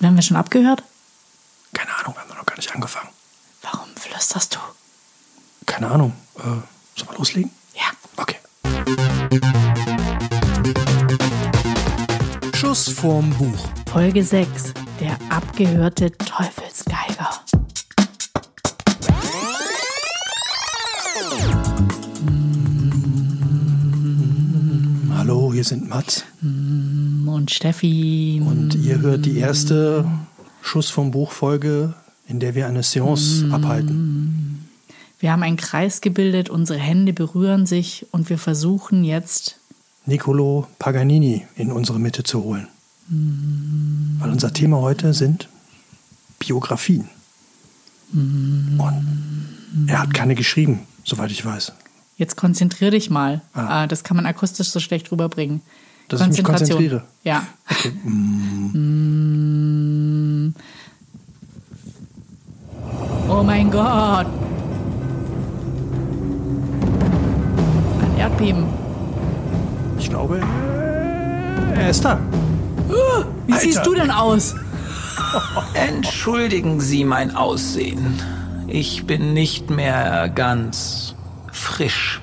Werden wir schon abgehört? Keine Ahnung, wir haben noch gar nicht angefangen. Warum flüsterst du? Keine Ahnung. Äh, sollen wir loslegen? Ja. Okay. Schuss vorm Buch. Folge 6. Der abgehörte Teufelsgeiger. Hallo, hier sind Mats. Und Steffi. Und ihr hört die erste Schuss vom Buch Folge, in der wir eine Seance abhalten. Wir haben einen Kreis gebildet, unsere Hände berühren sich und wir versuchen jetzt, Niccolo Paganini in unsere Mitte zu holen. Weil unser Thema heute sind Biografien. Und er hat keine geschrieben, soweit ich weiß. jetzt konzentrier dich mal. Ah. Ah, Das kann man akustisch so schlecht rüberbringen. Dass ich mich konzentriere. Ja. Okay. Mm. Oh mein Gott. Ein Erdbeben. Ich glaube, er ist da. Wie Alter. siehst du denn aus? Entschuldigen Sie mein Aussehen. Ich bin nicht mehr ganz frisch.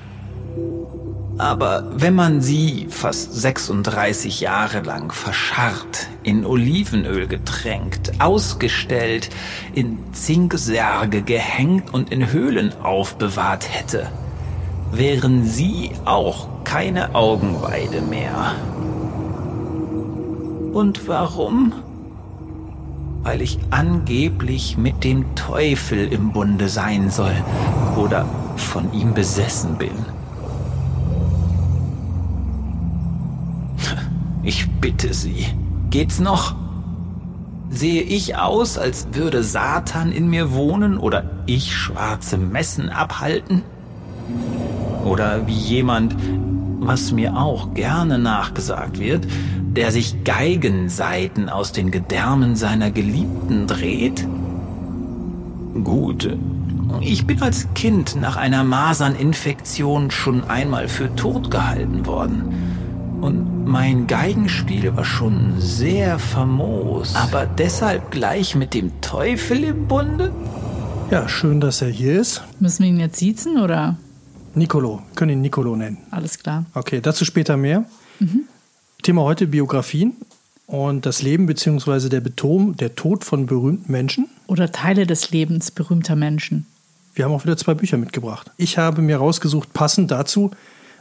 Aber wenn man Sie fast 36 Jahre lang verscharrt, in Olivenöl getränkt, ausgestellt, in Zinksärge gehängt und in Höhlen aufbewahrt hätte, wären Sie auch keine Augenweide mehr. Und warum? weil ich angeblich mit dem Teufel im Bunde sein soll oder von ihm besessen bin. Ich bitte Sie, geht's noch? Sehe ich aus, als würde Satan in mir wohnen oder ich schwarze Messen abhalten? Oder wie jemand, was mir auch gerne nachgesagt wird, der sich Geigensaiten aus den Gedärmen seiner Geliebten dreht? Gut, ich bin als Kind nach einer Maserninfektion schon einmal für tot gehalten worden. Und mein Geigenspiel war schon sehr famos. Aber deshalb gleich mit dem Teufel im Bunde? Ja, schön, dass er hier ist. Müssen wir ihn jetzt siezen oder? Nicolo, wir können ihn Nicolo nennen. Alles klar. Okay, dazu später mehr. Thema heute Biografien und das Leben bzw. der Beton, der Tod von berühmten Menschen. Oder Teile des Lebens berühmter Menschen. Wir haben auch wieder zwei Bücher mitgebracht. Ich habe mir rausgesucht, passend dazu,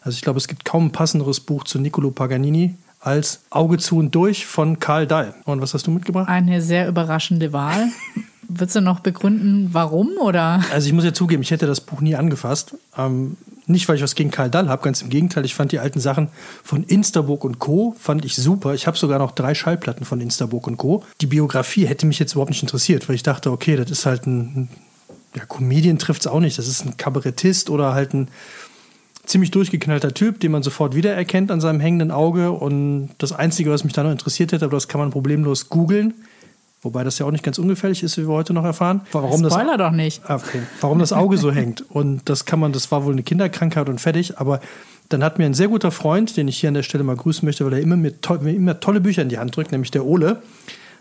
also ich glaube, es gibt kaum ein passenderes Buch zu Niccolo Paganini als Auge zu und durch von Karl Dahl. Und was hast du mitgebracht? Eine sehr überraschende Wahl. Würdest du noch begründen, warum oder? Also ich muss ja zugeben, ich hätte das Buch nie angefasst. Ähm, nicht, weil ich was gegen Karl Dahl habe, ganz im Gegenteil. Ich fand die alten Sachen von Instaburg und Co. fand ich super. Ich habe sogar noch drei Schallplatten von Instaburg und Co. Die Biografie hätte mich jetzt überhaupt nicht interessiert, weil ich dachte, okay, das ist halt ein, ja, Comedian trifft es auch nicht. Das ist ein Kabarettist oder halt ein ziemlich durchgeknallter Typ, den man sofort wiedererkennt an seinem hängenden Auge. Und das Einzige, was mich da noch interessiert hätte, aber das kann man problemlos googeln. Wobei das ja auch nicht ganz ungefährlich ist, wie wir heute noch erfahren. Warum das Spoiler doch nicht. Ah, Okay. Warum das Auge so hängt. Und das kann man, das war wohl eine Kinderkrankheit und fertig. Aber dann hat mir ein sehr guter Freund, den ich hier an der Stelle mal grüßen möchte, weil er immer mir, to mir immer tolle Bücher in die Hand drückt, nämlich der Ole.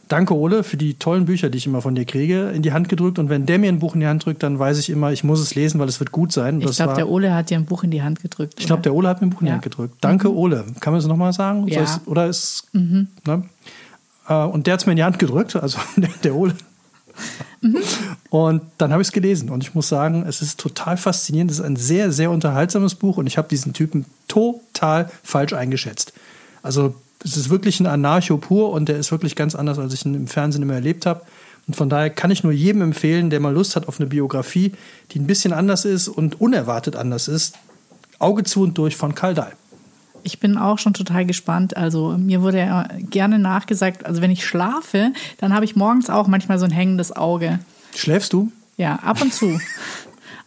Danke, Ole, für die tollen Bücher, die ich immer von dir kriege, in die Hand gedrückt. Und wenn der mir ein Buch in die Hand drückt, dann weiß ich immer, ich muss es lesen, weil es wird gut sein. Ich glaube, der Ole hat dir ein Buch in die Hand gedrückt. ich glaube, der Ole hat mir ein Buch in die Ja. Hand gedrückt. Danke, Ole. Kann man das nochmal sagen? Ja. Es- oder ist. Ne? Äh, Und der hat es mir in die Hand gedrückt, also der, der Ole. Und dann habe ich es gelesen und ich muss sagen, es ist total faszinierend. Es ist ein sehr, sehr unterhaltsames Buch und ich habe diesen Typen total falsch eingeschätzt. Also es ist wirklich ein Anarcho pur und der ist wirklich ganz anders, als ich ihn im Fernsehen immer erlebt habe. Und von daher kann ich nur jedem empfehlen, der mal Lust hat auf eine Biografie, die ein bisschen anders ist und unerwartet anders ist. Auge zu und durch von Karl Dahl. Ich bin auch schon total gespannt. Also mir wurde ja gerne nachgesagt, also wenn ich schlafe, dann habe ich morgens auch manchmal so ein hängendes Auge. Schläfst du? Ja, ab und zu.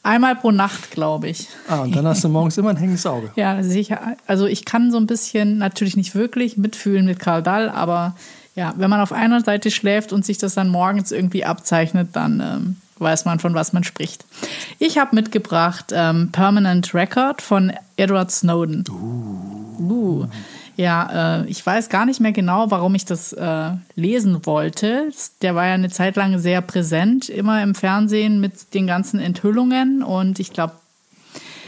Einmal pro Nacht, glaube ich. Ah, und dann hast du morgens immer ein hängendes Auge. Ja, sicher. Also ich kann so ein bisschen, natürlich nicht wirklich mitfühlen mit Karl Dall, aber ja, wenn man auf einer Seite schläft und sich das dann morgens irgendwie abzeichnet, dann ähm, weiß man, von was man spricht. Ich habe mitgebracht ähm, Permanent Record von Edward Snowden. Uh. Ja, äh, ich weiß gar nicht mehr genau, warum ich das äh, lesen wollte. Der war ja eine Zeit lang sehr präsent, immer im Fernsehen mit den ganzen Enthüllungen. Und ich glaube,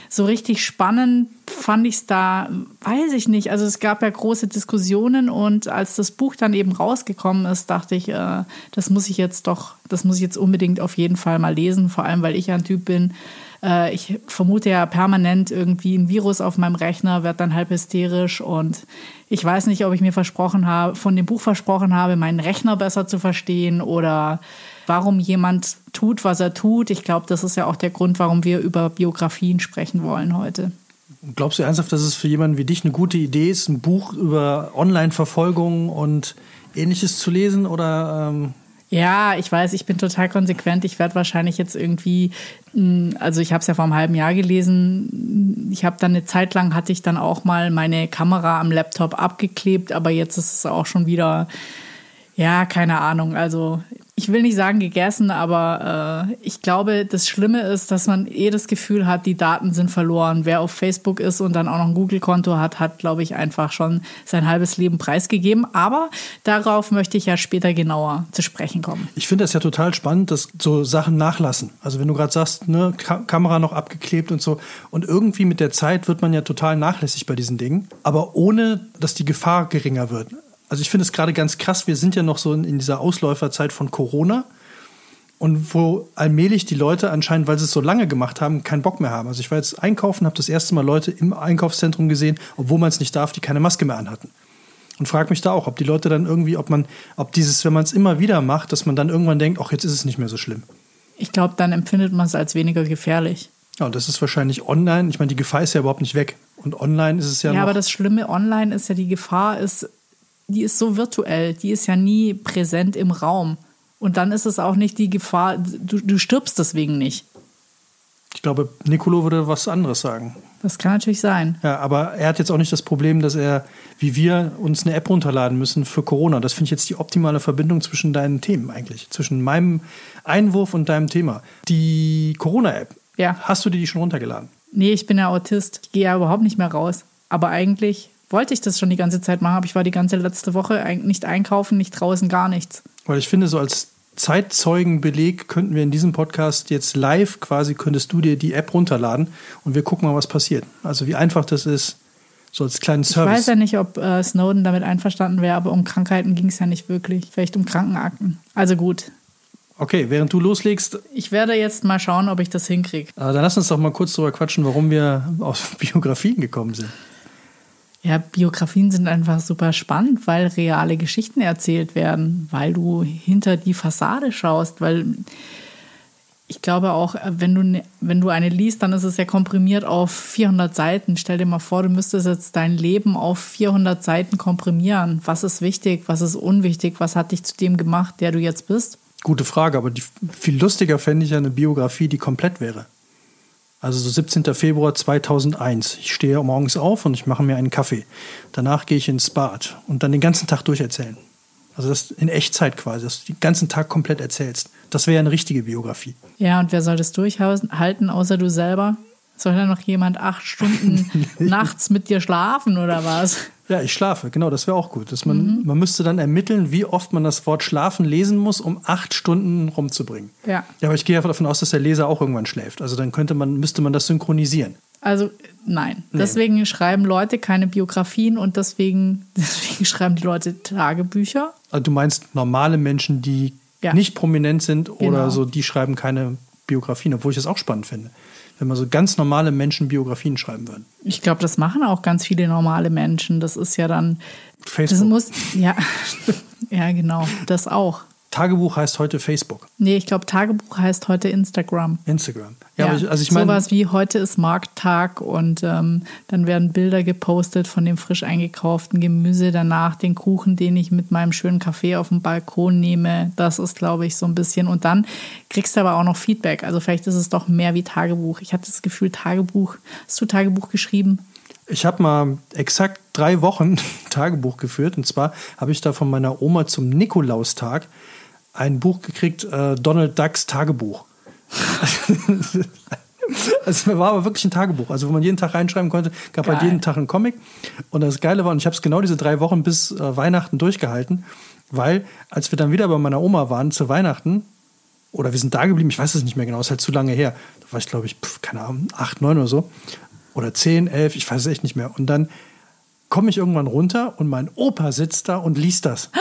so richtig spannend fand ich es da, weiß ich nicht. Also es gab ja große Diskussionen und als das Buch dann eben rausgekommen ist, dachte ich, äh, das muss ich jetzt doch, das muss ich jetzt unbedingt auf jeden Fall mal lesen. Vor allem, weil ich ein Typ bin, äh, ich vermute ja permanent irgendwie ein Virus auf meinem Rechner, werde dann halb hysterisch und ich weiß nicht, ob ich mir versprochen habe, von dem Buch versprochen habe, meinen Rechner besser zu verstehen oder warum jemand tut, was er tut. Ich glaube, das ist ja auch der Grund, warum wir über Biografien sprechen wollen heute. Glaubst du ernsthaft, dass es für jemanden wie dich eine gute Idee ist, ein Buch über Online-Verfolgung und ähnliches zu lesen? Oder ähm ja, ich weiß, ich bin total konsequent. Ich werde wahrscheinlich jetzt irgendwie, hm, also ich habe es ja vor einem halben Jahr gelesen. Ich habe dann eine Zeit lang hatte ich dann auch mal meine Kamera am Laptop abgeklebt, aber jetzt ist es auch schon wieder, ja, keine Ahnung. Also ich will nicht sagen gegessen, aber äh, ich glaube, das Schlimme ist, dass man eh das Gefühl hat, die Daten sind verloren. Wer auf Facebook ist und dann auch noch ein Google-Konto hat, hat, glaube ich, einfach schon sein halbes Leben preisgegeben. Aber darauf möchte ich ja später genauer zu sprechen kommen. Ich finde das ja total spannend, dass so Sachen nachlassen. Also wenn du gerade sagst, ne, Ka Kamera noch abgeklebt und so. Und irgendwie mit der Zeit wird man ja total nachlässig bei diesen Dingen, aber ohne, dass die Gefahr geringer wird. Also ich finde es gerade ganz krass, wir sind ja noch so in, in dieser Ausläuferzeit von Corona und wo allmählich die Leute anscheinend, weil sie es so lange gemacht haben, keinen Bock mehr haben. Also ich war jetzt einkaufen, habe das erste Mal Leute im Einkaufszentrum gesehen, obwohl man es nicht darf, die keine Maske mehr anhatten. Und frage mich da auch, ob die Leute dann irgendwie, ob man, ob dieses, wenn man es immer wieder macht, dass man dann irgendwann denkt, ach, jetzt ist es nicht mehr so schlimm. Ich glaube, dann empfindet man es als weniger gefährlich. Ja, und das ist wahrscheinlich online. Ich meine, die Gefahr ist ja überhaupt nicht weg. Und online ist es ja. Ja, aber das Schlimme online ist ja, die Gefahr ist, die ist so virtuell, die ist ja nie präsent im Raum. Und dann ist es auch nicht die Gefahr, du, du stirbst deswegen nicht. Ich glaube, Nicolo würde was anderes sagen. Das kann natürlich sein. Ja, aber er hat jetzt auch nicht das Problem, dass er, wie wir, uns eine App runterladen müssen für Corona. Das finde ich jetzt die optimale Verbindung zwischen deinen Themen eigentlich. Zwischen meinem Einwurf und deinem Thema. Die Corona-App. Ja. Hast du dir die schon runtergeladen? Nee, ich bin ja Autist. Ich gehe ja überhaupt nicht mehr raus. Aber eigentlich wollte ich das schon die ganze Zeit machen, aber ich war die ganze letzte Woche nicht einkaufen, nicht draußen, gar nichts. Weil ich finde, so als Zeitzeugenbeleg könnten wir in diesem Podcast jetzt live quasi, könntest du dir die App runterladen und wir gucken mal, was passiert. Also wie einfach das ist, so als kleinen Service. Ich weiß ja nicht, ob äh, Snowden damit einverstanden wäre, aber um Krankheiten ging es ja nicht wirklich. Vielleicht um Krankenakten. Also gut. Okay, während du loslegst. Ich werde jetzt mal schauen, ob ich das hinkriege. Äh, dann lass uns doch mal kurz darüber quatschen, warum wir auf Biografien gekommen sind. Ja, Biografien sind einfach super spannend, weil reale Geschichten erzählt werden, weil du hinter die Fassade schaust, weil ich glaube auch, wenn du, ne, wenn du eine liest, dann ist es ja komprimiert auf 400 Seiten. Stell dir mal vor, du müsstest jetzt dein Leben auf 400 Seiten komprimieren. Was ist wichtig, was ist unwichtig, was hat dich zu dem gemacht, der du jetzt bist? Gute Frage, aber die, viel lustiger fände ich ja eine Biografie, die komplett wäre. Also so 17. Februar 2001. Ich stehe morgens auf und ich mache mir einen Kaffee. Danach gehe ich ins Bad und dann den ganzen Tag durcherzählen. Also das in Echtzeit quasi, dass du den ganzen Tag komplett erzählst. Das wäre eine richtige Biografie. Ja, und wer soll das durchhalten, außer du selber? Soll da noch jemand acht Stunden nachts mit dir schlafen oder was? Ja, ich schlafe, genau, das wäre auch gut. Dass man, mhm. man müsste dann ermitteln, wie oft man das Wort schlafen lesen muss, um acht Stunden rumzubringen. Ja. Ja, aber ich gehe davon aus, dass der Leser auch irgendwann schläft. Also dann könnte man, müsste man das synchronisieren. Also nein. Nee. Deswegen schreiben Leute keine Biografien und deswegen, deswegen schreiben die Leute Tagebücher. Also du meinst normale Menschen, die ja. nicht prominent sind oder genau. so, die schreiben keine Biografien, obwohl ich das auch spannend finde wenn man so ganz normale Menschen Biografien schreiben würde. Ich glaube, das machen auch ganz viele normale Menschen. Das ist ja dann. Facebook. Das muss, ja, ja, genau, das auch. Tagebuch heißt heute Facebook. Nee, ich glaube, Tagebuch heißt heute Instagram. Instagram. Ja, ja ich, also ich meine. Sowas wie heute ist Markttag und ähm, dann werden Bilder gepostet von dem frisch eingekauften Gemüse, danach den Kuchen, den ich mit meinem schönen Kaffee auf dem Balkon nehme. Das ist, glaube ich, so ein bisschen. Und dann kriegst du aber auch noch Feedback. Also vielleicht ist es doch mehr wie Tagebuch. Ich hatte das Gefühl, Tagebuch. Hast du Tagebuch geschrieben? Ich habe mal exakt drei Wochen Tagebuch geführt. Und zwar habe ich da von meiner Oma zum Nikolaustag ein Buch gekriegt, äh, Donald Ducks Tagebuch. Es war aber wirklich ein Tagebuch, also wo man jeden Tag reinschreiben konnte, gab Geil. halt jeden Tag einen Comic. Und das Geile war, und ich habe es genau diese drei Wochen bis äh, Weihnachten durchgehalten, weil als wir dann wieder bei meiner Oma waren zu Weihnachten, oder wir sind da geblieben, ich weiß es nicht mehr genau, ist halt zu lange her. Da war ich, glaube ich, pf, keine Ahnung, acht, neun oder so. Oder zehn, elf, ich weiß es echt nicht mehr. Und dann komme ich irgendwann runter und mein Opa sitzt da und liest das.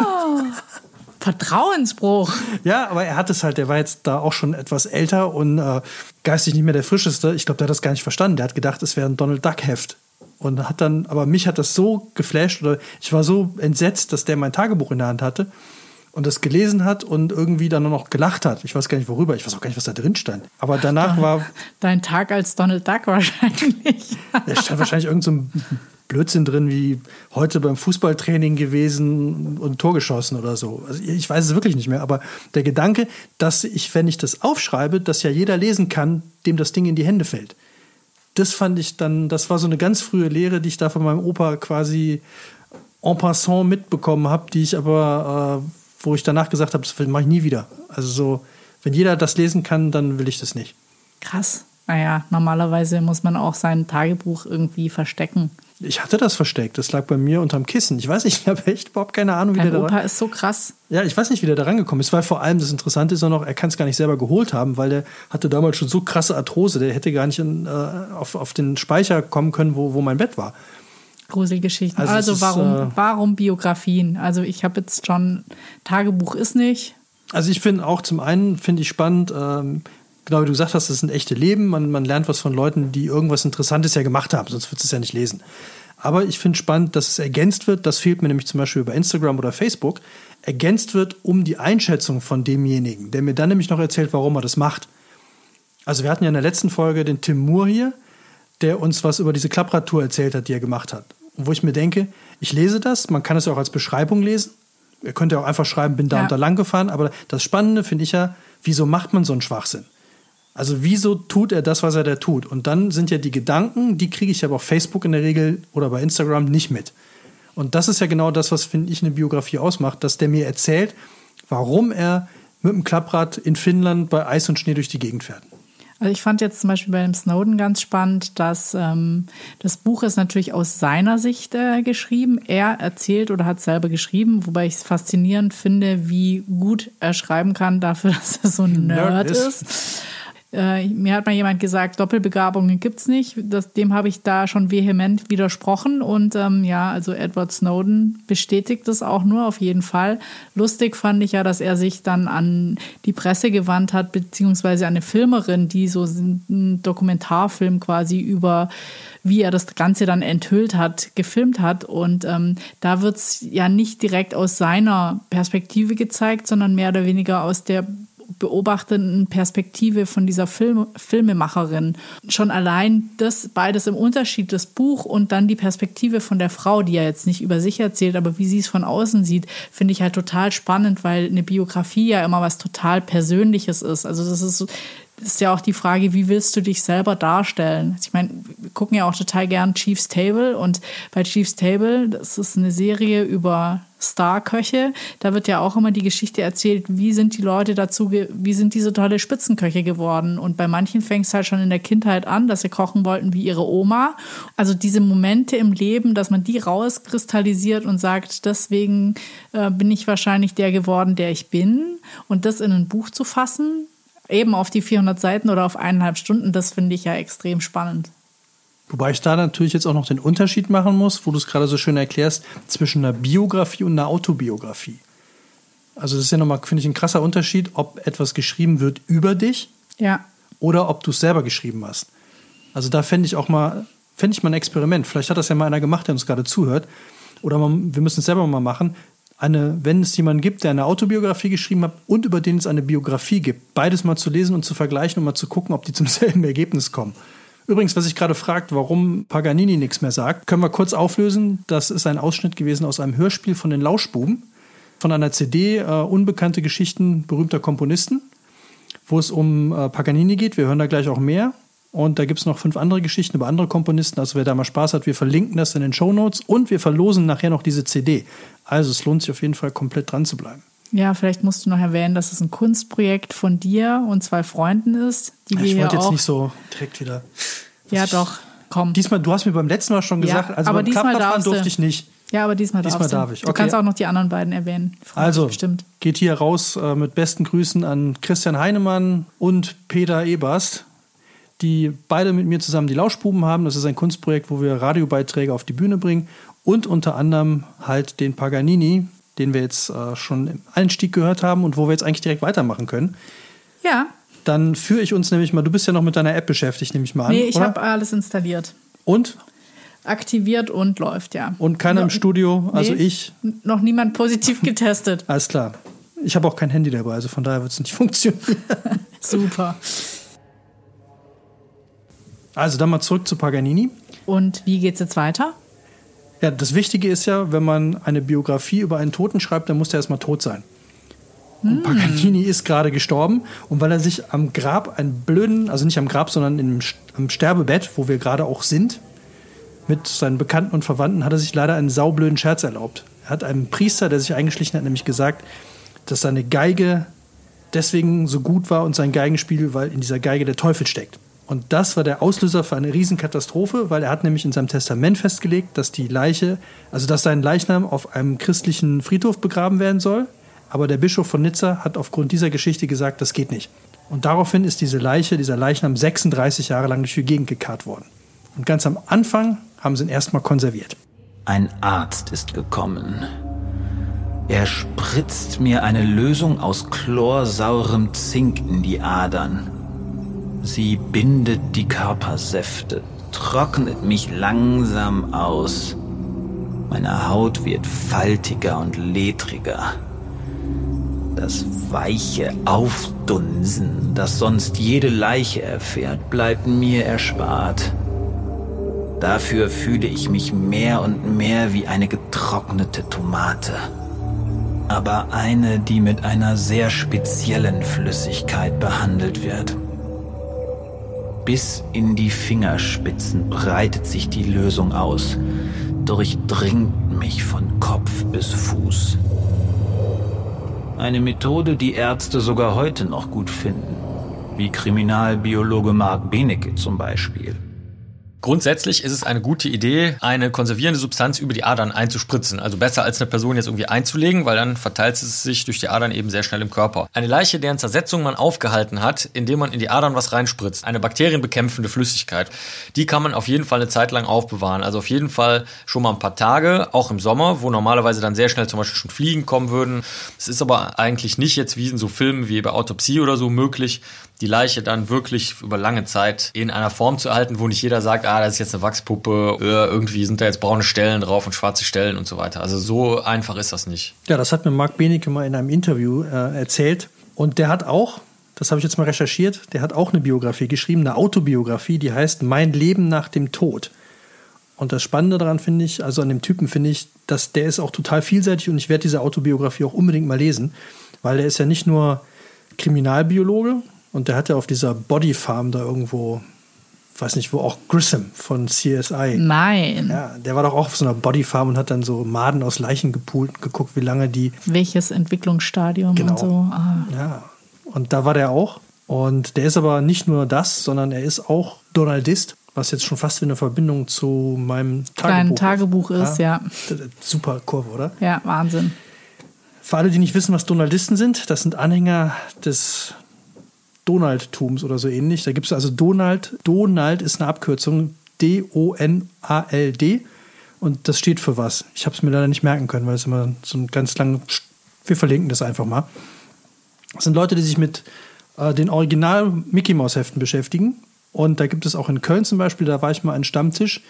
Vertrauensbruch. Ja, aber er hat es halt, der war jetzt da auch schon etwas älter und äh, geistig nicht mehr der frischeste. Ich glaube, der hat das gar nicht verstanden. Der hat gedacht, es wäre ein Donald Duck Heft. Und hat dann, aber mich hat das so geflasht oder ich war so entsetzt, dass der mein Tagebuch in der Hand hatte und das gelesen hat und irgendwie dann nur noch gelacht hat. Ich weiß gar nicht worüber, ich weiß auch gar nicht, was da drin stand. Aber danach war, Dein Tag als Donald Duck wahrscheinlich. da stand wahrscheinlich irgend so Blödsinn drin, wie heute beim Fußballtraining gewesen und Tor geschossen oder so. Also ich weiß es wirklich nicht mehr, aber der Gedanke, dass ich, wenn ich das aufschreibe, dass ja jeder lesen kann, dem das Ding in die Hände fällt. Das fand ich dann, das war so eine ganz frühe Lehre, die ich da von meinem Opa quasi en passant mitbekommen habe, die ich aber, äh, wo ich danach gesagt habe, das mache ich nie wieder. Also so, wenn jeder das lesen kann, dann will ich das nicht. Krass. Naja, normalerweise muss man auch sein Tagebuch irgendwie verstecken. Ich hatte das versteckt, das lag bei mir unterm Kissen. Ich weiß nicht, ich habe echt überhaupt keine Ahnung, wie Dein der da Opa ist so krass. Ja, ich weiß nicht, wie der da rangekommen ist, weil vor allem das Interessante ist auch noch, er kann es gar nicht selber geholt haben, weil der hatte damals schon so krasse Arthrose, der hätte gar nicht in, äh, auf, auf den Speicher kommen können, wo, wo mein Bett war. Gruselgeschichten. Also Also, es ist, warum, äh, warum Biografien? Also ich habe jetzt schon, Tagebuch ist nicht. Also ich finde auch zum einen, finde ich spannend, ähm, genau wie du gesagt hast, das sind echte Leben, man, man lernt was von Leuten, die irgendwas Interessantes ja gemacht haben, sonst würdest du es ja nicht lesen. Aber ich finde spannend, dass es ergänzt wird, das fehlt mir nämlich zum Beispiel über Instagram oder Facebook, ergänzt wird um die Einschätzung von demjenigen, der mir dann nämlich noch erzählt, warum er das macht. Also wir hatten ja in der letzten Folge den Tim Moore hier, der uns was über diese Klappradtour erzählt hat, die er gemacht hat. Und wo ich mir denke, ich lese das, man kann es ja auch als Beschreibung lesen. Ihr könnt ja auch einfach schreiben, bin da Ja. und da lang gefahren. Aber das Spannende finde ich ja, wieso macht man so einen Schwachsinn? Also wieso tut er das, was er da tut? Und dann sind ja die Gedanken, die kriege ich aber auf Facebook in der Regel oder bei Instagram nicht mit. Und das ist ja genau das, was, finde ich, eine Biografie ausmacht, dass der mir erzählt, warum er mit dem Klapprad in Finnland bei Eis und Schnee durch die Gegend fährt. Also ich fand jetzt zum Beispiel bei dem Snowden ganz spannend, dass ähm, das Buch ist natürlich aus seiner Sicht äh, geschrieben. Er erzählt oder hat selber geschrieben, wobei ich es faszinierend finde, wie gut er schreiben kann dafür, dass er so ein Nerd Nerd ist. ist. Äh, mir hat mal jemand gesagt, Doppelbegabungen gibt's nicht. Das, dem habe ich da schon vehement widersprochen. Und ähm, ja, also Edward Snowden bestätigt das auch nur auf jeden Fall. Lustig fand ich ja, dass er sich dann an die Presse gewandt hat, beziehungsweise an eine Filmerin, die so einen Dokumentarfilm quasi über wie er das Ganze dann enthüllt hat, gefilmt hat. Und ähm, da wird's ja nicht direkt aus seiner Perspektive gezeigt, sondern mehr oder weniger aus der beobachtenden Perspektive von dieser Film Filmemacherin. Schon allein das beides im Unterschied, das Buch und dann die Perspektive von der Frau, die ja jetzt nicht über sich erzählt, aber wie sie es von außen sieht, finde ich halt total spannend, weil eine Biografie ja immer was total Persönliches ist. Also das ist so, ist ja auch die Frage, wie willst du dich selber darstellen? Also ich meine, wir gucken ja auch total gern Chief's Table und bei Chief's Table, das ist eine Serie über Starköche, da wird ja auch immer die Geschichte erzählt, wie sind die Leute dazu, wie sind diese tolle Spitzenköche geworden? Und bei manchen fängt es halt schon in der Kindheit an, dass sie kochen wollten wie ihre Oma. Also diese Momente im Leben, dass man die rauskristallisiert und sagt, deswegen äh, bin ich wahrscheinlich der geworden, der ich bin. Und das in ein Buch zu fassen, eben auf die 400 Seiten oder auf eineinhalb Stunden, das finde ich ja extrem spannend. Wobei ich da natürlich jetzt auch noch den Unterschied machen muss, wo du es gerade so schön erklärst, zwischen einer Biografie und einer Autobiografie. Also das ist ja nochmal, finde ich, ein krasser Unterschied, ob etwas geschrieben wird über dich Ja. oder ob du es selber geschrieben hast. Also da fände ich auch mal, fände ich mal ein Experiment. Vielleicht hat das ja mal einer gemacht, der uns gerade zuhört. Oder man, wir müssen es selber mal machen. Eine, wenn es jemanden gibt, der eine Autobiografie geschrieben hat und über den es eine Biografie gibt, beides mal zu lesen und zu vergleichen und mal zu gucken, ob die zum selben Ergebnis kommen. Übrigens, was sich gerade fragt, warum Paganini nichts mehr sagt, können wir kurz auflösen. Das ist ein Ausschnitt gewesen aus einem Hörspiel von den Lauschbuben, von einer CD, äh, unbekannte Geschichten berühmter Komponisten, wo es um äh, Paganini geht. Wir hören da gleich auch mehr. Und da gibt es noch fünf andere Geschichten über andere Komponisten. Also wer da mal Spaß hat, wir verlinken das in den Show Notes und wir verlosen nachher noch diese CD. Also es lohnt sich auf jeden Fall komplett dran zu bleiben. Ja, vielleicht musst du noch erwähnen, dass es ein Kunstprojekt von dir und zwei Freunden ist, die wir ich ja wollte jetzt nicht so direkt wieder. ja, doch. Komm. Diesmal, du hast mir beim letzten Mal schon Ja, gesagt, also aber beim diesmal Klappradfahren du. durfte ich nicht. ja, aber diesmal, Diesmal du. darf ich. Du Okay. kannst auch noch die anderen beiden erwähnen. Ich Also, bestimmt. geht hier raus äh, mit besten Grüßen an Christian Heinemann und Peter Eberst, die beide mit mir zusammen die Lauschbuben haben. Das ist ein Kunstprojekt, wo wir Radiobeiträge auf die Bühne bringen und unter anderem halt den Paganini, den wir jetzt äh, schon im Einstieg gehört haben und wo wir jetzt eigentlich direkt weitermachen können. Ja, Dann führe ich uns nämlich mal, du bist ja noch mit deiner App beschäftigt, nehme ich mal an. nee, ich habe alles installiert. Und? Aktiviert und läuft, ja. Und keiner No- im Studio, also Nee, ich. Noch niemand positiv getestet. Alles klar. Ich habe auch kein Handy dabei, also von daher wird es nicht funktionieren. Super. Also dann mal zurück zu Paganini. Und wie geht's jetzt weiter? Ja, das Wichtige ist ja, wenn man eine Biografie über einen Toten schreibt, dann muss der erstmal tot sein. Und Paganini ist gerade gestorben und weil er sich am Grab einen blöden, also nicht am Grab, sondern im, am Sterbebett, wo wir gerade auch sind, mit seinen Bekannten und Verwandten, hat er sich leider einen saublöden Scherz erlaubt. Er hat einem Priester, der sich eingeschlichen hat, nämlich gesagt, dass seine Geige deswegen so gut war und sein Geigenspiel, weil in dieser Geige der Teufel steckt. Und das war der Auslöser für eine Riesenkatastrophe, weil er hat nämlich in seinem Testament festgelegt, dass die Leiche, also dass sein Leichnam auf einem christlichen Friedhof begraben werden soll. Aber der Bischof von Nizza hat aufgrund dieser Geschichte gesagt, das geht nicht. Und daraufhin ist diese Leiche, dieser Leichnam 36 Jahre lang durch die Gegend gekarrt worden. Und ganz am Anfang haben sie ihn erstmal konserviert. Ein Arzt ist gekommen. Er spritzt mir eine Lösung aus chlorsaurem Zink in die Adern. Sie bindet die Körpersäfte, trocknet mich langsam aus. Meine Haut wird faltiger und ledriger. Das weiche Aufdunsen, das sonst jede Leiche erfährt, bleibt mir erspart. Dafür fühle ich mich mehr und mehr wie eine getrocknete Tomate. Aber eine, die mit einer sehr speziellen Flüssigkeit behandelt wird. Bis in die Fingerspitzen breitet sich die Lösung aus, durchdringt mich von Kopf bis Fuß. Eine Methode, die Ärzte sogar heute noch gut finden, wie Kriminalbiologe Mark Benecke zum Beispiel. Grundsätzlich ist es eine gute Idee, eine konservierende Substanz über die Adern einzuspritzen. Also besser als eine Person jetzt irgendwie einzulegen, weil dann verteilt es sich durch die Adern eben sehr schnell im Körper. Eine Leiche, deren Zersetzung man aufgehalten hat, indem man in die Adern was reinspritzt, eine bakterienbekämpfende Flüssigkeit, die kann man auf jeden Fall eine Zeit lang aufbewahren. Also auf jeden Fall schon mal ein paar Tage, auch im Sommer, wo normalerweise dann sehr schnell zum Beispiel schon Fliegen kommen würden. Es ist aber eigentlich nicht jetzt wie in so Filmen wie bei Autopsie oder so möglich, die Leiche dann wirklich über lange Zeit in einer Form zu erhalten, wo nicht jeder sagt, ah, das ist jetzt eine Wachspuppe, äh, irgendwie sind da jetzt braune Stellen drauf und schwarze Stellen und so weiter. Also so einfach ist das nicht. Ja, das hat mir Marc Benecke mal in einem Interview äh, erzählt. Und der hat auch, das habe ich jetzt mal recherchiert, der hat auch eine Biografie geschrieben, eine Autobiografie, die heißt Mein Leben nach dem Tod. Und das Spannende daran finde ich, also an dem Typen finde ich, dass der ist auch total vielseitig und ich werde diese Autobiografie auch unbedingt mal lesen, weil der ist ja nicht nur Kriminalbiologe und der hat ja auf dieser Body Farm da irgendwo, weiß nicht wo, auch Grissom von CSI. Nein. Ja, der war doch auch auf so einer Bodyfarm und hat dann so Maden aus Leichen gepult und geguckt, wie lange die. Welches Entwicklungsstadium Genau. und so. Ah. Ja, und da war der auch. Und der ist aber nicht nur das, sondern er ist auch Donaldist, was jetzt schon fast wie eine Verbindung zu meinem Kleinen Tagebuch, Tagebuch ist, ja. D- Super Kurve, oder? Ja, Wahnsinn. Für alle, die nicht wissen, was Donaldisten sind, das sind Anhänger des Donaldtums oder so ähnlich. Da gibt es also Donald. Donald ist eine Abkürzung. D-O-N-A-L-D. Und das steht für was. Ich habe es mir leider nicht merken können, weil es immer so ein ganz lang. Wir verlinken das einfach mal. Das sind Leute, die sich mit äh, den Original Mickey Mouse Heften beschäftigen. Und da gibt es auch in Köln zum Beispiel, da war ich mal an Stammtisch.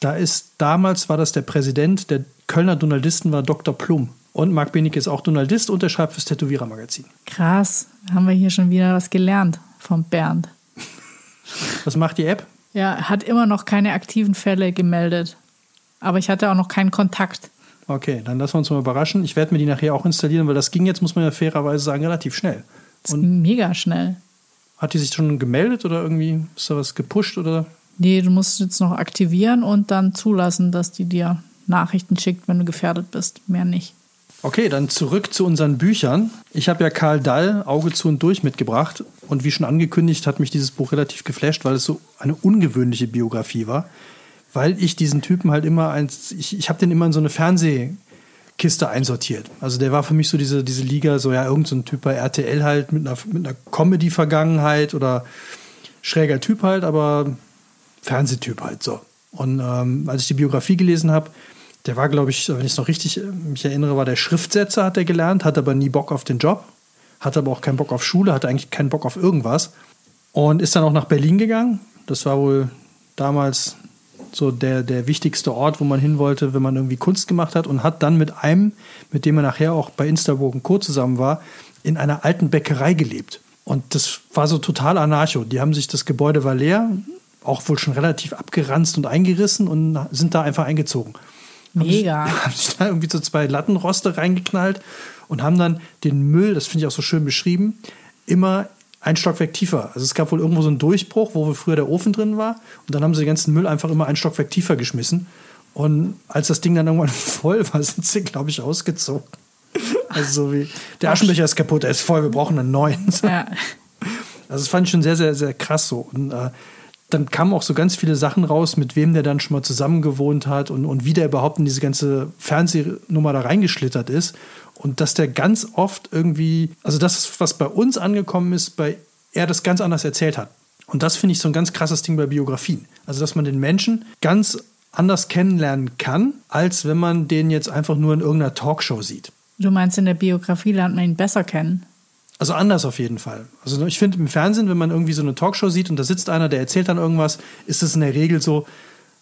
Da ist damals war das der Präsident der Kölner Donaldisten war Dr. Plum. Und Marc Benecke ist auch Donaldist und er schreibt fürs Tätowierer-Magazin. Krass. Haben wir hier schon wieder was gelernt vom Bernd. Was macht die App? Ja, hat immer noch keine aktiven Fälle gemeldet. Aber ich hatte auch noch keinen Kontakt. Okay, dann lassen wir uns mal überraschen. Ich werde mir die nachher auch installieren, weil das ging jetzt, muss man ja fairerweise sagen, relativ schnell. Das ging mega schnell. Hat die sich schon gemeldet oder irgendwie ist da was gepusht oder? Nee, du musst jetzt noch aktivieren und dann zulassen, dass die dir Nachrichten schickt, wenn du gefährdet bist. Mehr nicht. Okay, dann zurück zu unseren Büchern. Ich habe ja Karl Dall Auge zu und durch mitgebracht. Und wie schon angekündigt, hat mich dieses Buch relativ geflasht, weil es so eine ungewöhnliche Biografie war. Weil ich diesen Typen halt immer eins, ich, ich habe den immer in so eine Fernsehkiste einsortiert. Also der war für mich so diese, diese Liga, so ja, irgendein so Typ bei RTL halt mit einer, mit einer Comedy-Vergangenheit oder schräger Typ halt, aber Fernsehtyp halt so. Und ähm, als ich die Biografie gelesen habe, der war, glaube ich, wenn ich es noch richtig äh, mich erinnere, war der Schriftsetzer, hat er gelernt, hat aber nie Bock auf den Job, hatte aber auch keinen Bock auf Schule, hatte eigentlich keinen Bock auf irgendwas und ist dann auch nach Berlin gegangen. Das war wohl damals so der, der wichtigste Ort, wo man hin wollte, wenn man irgendwie Kunst gemacht hat und hat dann mit einem, mit dem er nachher auch bei Instaburg Co. zusammen war, in einer alten Bäckerei gelebt. Und das war so total anarcho. Die haben sich, das Gebäude war leer, auch wohl schon relativ abgeranzt und eingerissen und sind da einfach eingezogen. Mega. Haben sich, haben sich da irgendwie so zwei Lattenroste reingeknallt und haben dann den Müll, das finde ich auch so schön beschrieben, immer ein Stockwerk tiefer. Also es gab wohl irgendwo so einen Durchbruch, wo früher der Ofen drin war. Und dann haben sie den ganzen Müll einfach immer ein Stockwerk tiefer geschmissen. Und als das Ding dann irgendwann voll war, sind sie, glaube ich, ausgezogen. Also so wie, der Aschenbecher ist kaputt, er ist voll, wir brauchen einen neuen. Ja. Also das fand ich schon sehr, sehr, sehr krass so. Und äh, dann kamen auch so ganz viele Sachen raus, mit wem der dann schon mal zusammen gewohnt hat und, und wie der überhaupt in diese ganze Fernsehnummer da reingeschlittert ist. Und dass der ganz oft irgendwie, also das, was bei uns angekommen ist, bei er das ganz anders erzählt hat. Und das finde ich so ein ganz krasses Ding bei Biografien. Also, dass man den Menschen ganz anders kennenlernen kann, als wenn man den jetzt einfach nur in irgendeiner Talkshow sieht. Du meinst, in der Biografie lernt man ihn besser kennen? Also anders auf jeden Fall. Also ich finde im Fernsehen, wenn man irgendwie so eine Talkshow sieht und da sitzt einer, der erzählt dann irgendwas, ist es in der Regel so,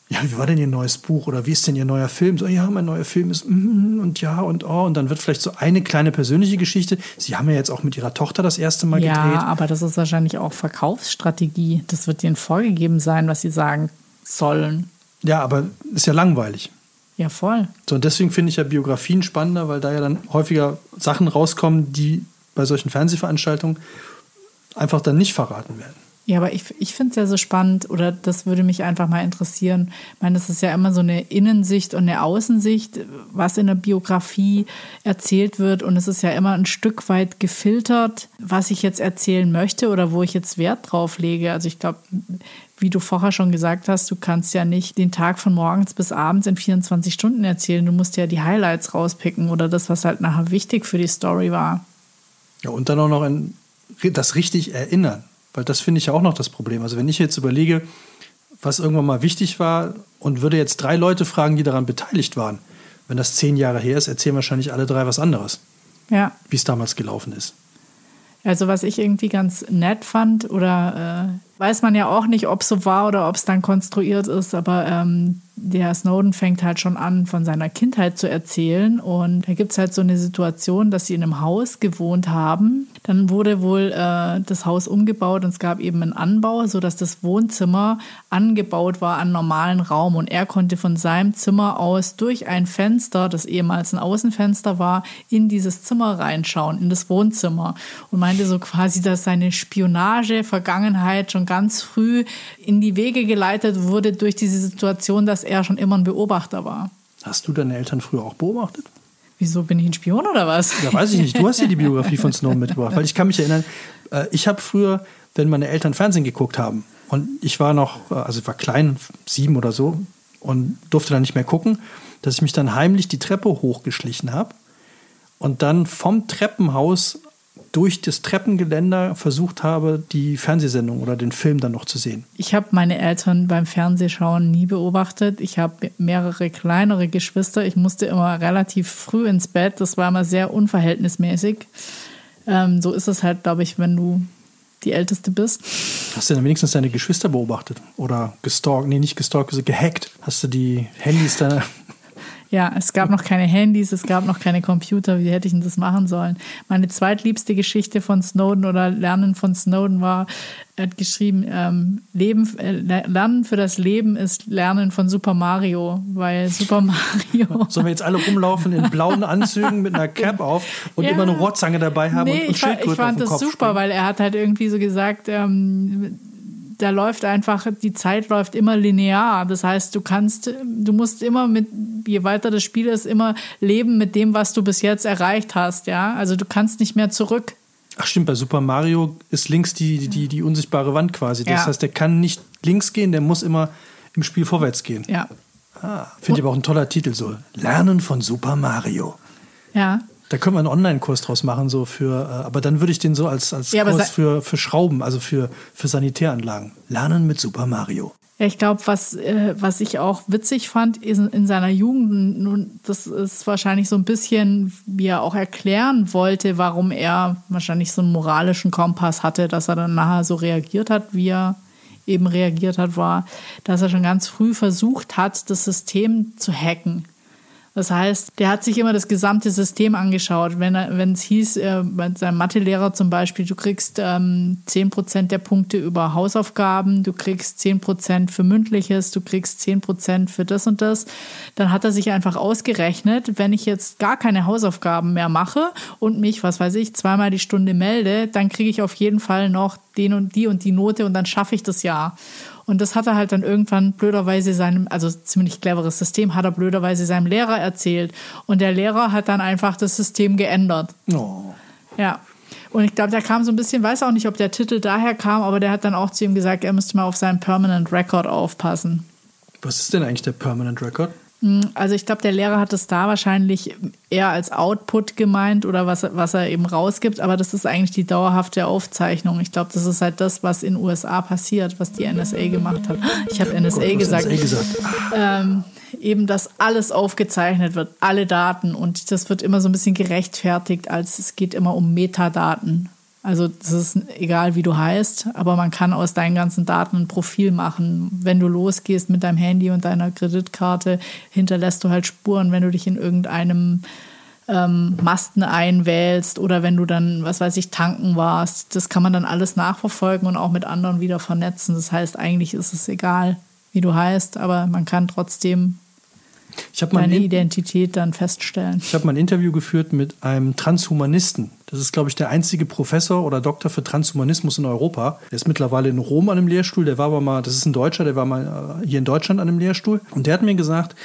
ja, wie war denn Ihr neues Buch oder wie ist denn Ihr neuer Film? So, ja, mein neuer Film ist mm, und ja und oh und dann wird vielleicht so eine kleine persönliche Geschichte. Sie haben ja jetzt auch mit Ihrer Tochter das erste Mal ja, gedreht. aber das ist wahrscheinlich auch Verkaufsstrategie. Das wird ihnen vorgegeben sein, was sie sagen sollen. Ja, aber ist ja langweilig. Ja, voll. So, und deswegen finde ich ja Biografien spannender, weil da ja dann häufiger Sachen rauskommen, die bei solchen Fernsehveranstaltungen einfach dann nicht verraten werden. Ja, aber ich, ich finde es ja so spannend, oder das würde mich einfach mal interessieren. Ich meine, das ist ja immer so eine Innensicht und eine Außensicht, was in der Biografie erzählt wird. Und es ist ja immer ein Stück weit gefiltert, was ich jetzt erzählen möchte oder wo ich jetzt Wert drauf lege. Also ich glaube, wie du vorher schon gesagt hast, du kannst ja nicht den Tag von morgens bis abends in 24 Stunden erzählen. Du musst ja die Highlights rauspicken oder das, was halt nachher wichtig für die Story war. Ja, und dann auch noch ein, das richtig erinnern. Weil das finde ich ja auch noch das Problem. Also wenn ich jetzt überlege, was irgendwann mal wichtig war und würde jetzt drei Leute fragen, die daran beteiligt waren, wenn das zehn Jahre her ist, erzählen wahrscheinlich alle drei was anderes. Ja. Wie es damals gelaufen ist. Also was ich irgendwie ganz nett fand oder äh, weiß man ja auch nicht, ob es so war oder ob es dann konstruiert ist, aber ähm, der Snowden fängt halt schon an, von seiner Kindheit zu erzählen. Und da gibt es halt so eine Situation, dass sie in einem Haus gewohnt haben. Dann wurde wohl äh, das Haus umgebaut und es gab eben einen Anbau, sodass das Wohnzimmer angebaut war an normalen Raum. Und er konnte von seinem Zimmer aus durch ein Fenster, das ehemals ein Außenfenster war, in dieses Zimmer reinschauen, in das Wohnzimmer. Und meinte so quasi, dass seine Spionage-Vergangenheit schon ganz früh in die Wege geleitet wurde durch diese Situation, dass er schon immer ein Beobachter war. Hast du deine Eltern früher auch beobachtet? Wieso bin ich ein Spion oder was? Ja, weiß ich nicht. Du hast ja die Biografie von Snowden mitgebracht. Weil ich kann mich erinnern, äh, ich habe früher, wenn meine Eltern Fernsehen geguckt haben und ich war noch, äh, also ich war klein, sieben oder so und durfte dann nicht mehr gucken, dass ich mich dann heimlich die Treppe hochgeschlichen habe und dann vom Treppenhaus durch das Treppengeländer versucht habe, die Fernsehsendung oder den Film dann noch zu sehen. Ich habe meine Eltern beim Fernsehschauen nie beobachtet. Ich habe mehrere kleinere Geschwister. Ich musste immer relativ früh ins Bett. Das war immer sehr unverhältnismäßig. Ähm, so ist es halt, glaube ich, wenn du die Älteste bist. Hast du denn wenigstens deine Geschwister beobachtet? Oder gestalkt? Nee, nicht gestalkt, also gehackt. Hast du die Handys deiner ja, es gab noch keine Handys, es gab noch keine Computer. Wie hätte ich denn das machen sollen? Meine zweitliebste Geschichte von Snowden oder Lernen von Snowden war, er hat geschrieben, ähm, Leben, äh, Lernen für das Leben ist Lernen von Super Mario, weil Super Mario. Sollen wir jetzt alle rumlaufen in blauen Anzügen mit einer Cap auf und ja. immer eine Rohrzange dabei haben nee, und, und ich, ich fand das super, springen. weil er hat halt irgendwie so gesagt, ähm, da läuft einfach, die Zeit läuft immer linear. Das heißt, du kannst, du musst immer mit, je weiter das Spiel ist, immer leben mit dem, was du bis jetzt erreicht hast, ja. Also du kannst nicht mehr zurück. Ach stimmt, bei Super Mario ist links die, die, die unsichtbare Wand quasi. Das Ja. heißt, der kann nicht links gehen, der muss immer im Spiel vorwärts gehen. Ja. Ah, Finde ich aber auch ein toller Titel so. Lernen von Super Mario. Ja. Da können wir einen Online-Kurs draus machen, so für, äh, aber dann würde ich den so als, als Ja, Kurs für, für Schrauben, also für, für Sanitäranlagen. Lernen mit Super Mario. Ja, ich glaube, was, äh, was ich auch witzig fand ist in seiner Jugend, nun, das ist wahrscheinlich so ein bisschen, wie er auch erklären wollte, warum er wahrscheinlich so einen moralischen Kompass hatte, dass er dann nachher so reagiert hat, wie er eben reagiert hat, war, dass er schon ganz früh versucht hat, das System zu hacken. Das heißt, der hat sich immer das gesamte System angeschaut. Wenn es hieß, äh, bei seinem Mathelehrer zum Beispiel, du kriegst ähm, 10% der Punkte über Hausaufgaben, du kriegst 10% für Mündliches, du kriegst 10% für das und das, dann hat er sich einfach ausgerechnet, wenn ich jetzt gar keine Hausaufgaben mehr mache und mich, was weiß ich, zweimal die Stunde melde, dann kriege ich auf jeden Fall noch den und die und die Note und dann schaffe ich das Jahr. Und das hat er halt dann irgendwann blöderweise seinem, also ziemlich cleveres System, hat er blöderweise seinem Lehrer erzählt. Und der Lehrer hat dann einfach das System geändert. Oh. Ja. Und ich glaube, der kam so ein bisschen, weiß auch nicht, ob der Titel daher kam, aber der hat dann auch zu ihm gesagt, er müsste mal auf seinen Permanent Record aufpassen. Was ist denn eigentlich der Permanent Record? Also ich glaube, der Lehrer hat es da wahrscheinlich eher als Output gemeint oder was, was er eben rausgibt, aber das ist eigentlich die dauerhafte Aufzeichnung. Ich glaube, das ist halt das, was in USA passiert, was die NSA gemacht hat. Ich habe NSA hast gesagt. NSA gesagt. ähm, eben, dass alles aufgezeichnet wird, alle Daten. Und das wird immer so ein bisschen gerechtfertigt, als es geht immer um Metadaten. Also das ist egal, wie du heißt, aber man kann aus deinen ganzen Daten ein Profil machen. Wenn du losgehst mit deinem Handy und deiner Kreditkarte, hinterlässt du halt Spuren, wenn du dich in irgendeinem ähm, Masten einwählst oder wenn du dann, was weiß ich, tanken warst. Das kann man dann alles nachverfolgen und auch mit anderen wieder vernetzen. Das heißt, eigentlich ist es egal, wie du heißt, aber man kann trotzdem habe deine ein- Identität dann feststellen. ich hab mal ein Interview geführt mit einem Transhumanisten. Das ist, glaube ich, der einzige Professor oder Doktor für Transhumanismus in Europa. Der ist mittlerweile in Rom an einem Lehrstuhl. Der war aber mal, das ist ein Deutscher, der war mal äh, hier in Deutschland an einem Lehrstuhl. Und der hat mir gesagt,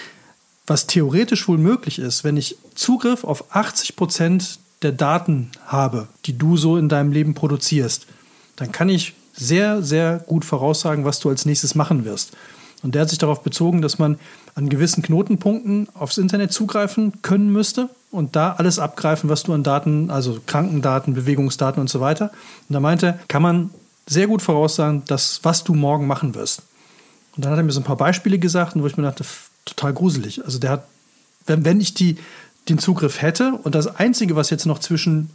was theoretisch wohl möglich ist, wenn ich Zugriff auf 80 Prozent der Daten habe, die du so in deinem Leben produzierst, dann kann ich sehr, sehr gut voraussagen, was du als nächstes machen wirst. Und der hat sich darauf bezogen, dass man an gewissen Knotenpunkten aufs Internet zugreifen können müsste und da alles abgreifen, was du an Daten, also Krankendaten, Bewegungsdaten und so weiter. Und da meinte, kann man sehr gut voraussagen, dass, was du morgen machen wirst. Und dann hat er mir so ein paar Beispiele gesagt, wo ich mir dachte, total gruselig. Also der hat, wenn, wenn ich die, den Zugriff hätte und das Einzige, was jetzt noch zwischen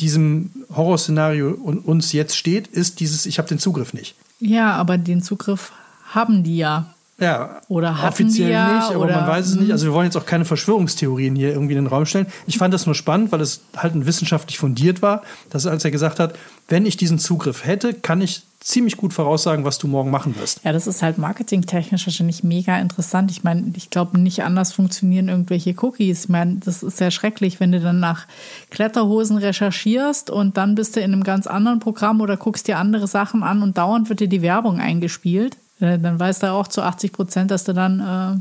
diesem Horrorszenario und uns jetzt steht, ist dieses, ich habe den Zugriff nicht. Ja, aber den Zugriff haben die ja. Ja, Oder offiziell ja, nicht, aber oder- man weiß es nicht. Also wir wollen jetzt auch keine Verschwörungstheorien hier irgendwie in den Raum stellen. Ich fand das nur spannend, weil es halt wissenschaftlich fundiert war, dass als er gesagt hat, wenn ich diesen Zugriff hätte, kann ich ziemlich gut voraussagen, was du morgen machen wirst. Ja, das ist halt marketingtechnisch wahrscheinlich mega interessant. Ich meine, ich glaube, nicht anders funktionieren irgendwelche Cookies. Ich meine, das ist ja schrecklich, wenn du dann nach Kletterhosen recherchierst und dann bist du in einem ganz anderen Programm oder guckst dir andere Sachen an und dauernd wird dir die Werbung eingespielt. Äh, Dann weißt du auch zu 80 Prozent, dass du dann äh,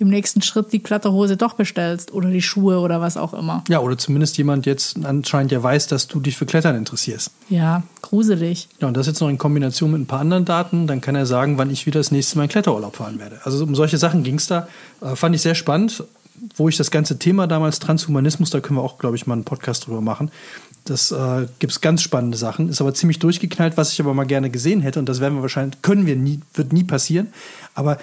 im nächsten Schritt die Kletterhose doch bestellst oder die Schuhe oder was auch immer. Ja, oder zumindest jemand jetzt anscheinend ja weiß, dass du dich für Klettern interessierst. Ja, gruselig. Ja, und das jetzt noch in Kombination mit ein paar anderen Daten, dann kann er sagen, wann ich wieder das nächste Mal in Kletterurlaub fahren werde. Also um solche Sachen ging es da. Äh, fand ich sehr spannend, wo ich das ganze Thema damals Transhumanismus, da können wir auch, glaube ich, mal einen Podcast drüber machen. Das äh, gibt es ganz spannende Sachen, ist aber ziemlich durchgeknallt, was ich aber mal gerne gesehen hätte. Und das werden wir wahrscheinlich, können wir nie, wird nie passieren. Aber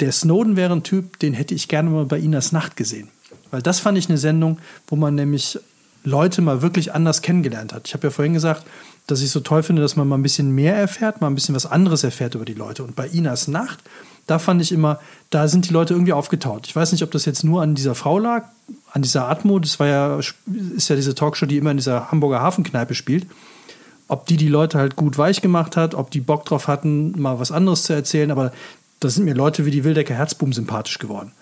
der Snowden wäre ein Typ, den hätte ich gerne mal bei Inas Nacht gesehen. Weil das fand ich eine Sendung, wo man nämlich Leute mal wirklich anders kennengelernt hat. Ich habe ja vorhin gesagt, dass ich so toll finde, dass man mal ein bisschen mehr erfährt, mal ein bisschen was anderes erfährt über die Leute. Und bei Inas Nacht, da fand ich immer, da sind die Leute irgendwie aufgetaut. Ich weiß nicht, ob das jetzt nur an dieser Frau lag, an dieser Atmo. Das war ja, ist ja diese Talkshow, die immer in dieser Hamburger Hafenkneipe spielt. Ob die die Leute halt gut weich gemacht hat, ob die Bock drauf hatten, mal was anderes zu erzählen. Aber da sind mir Leute wie die Wildecker Herzbuben sympathisch geworden.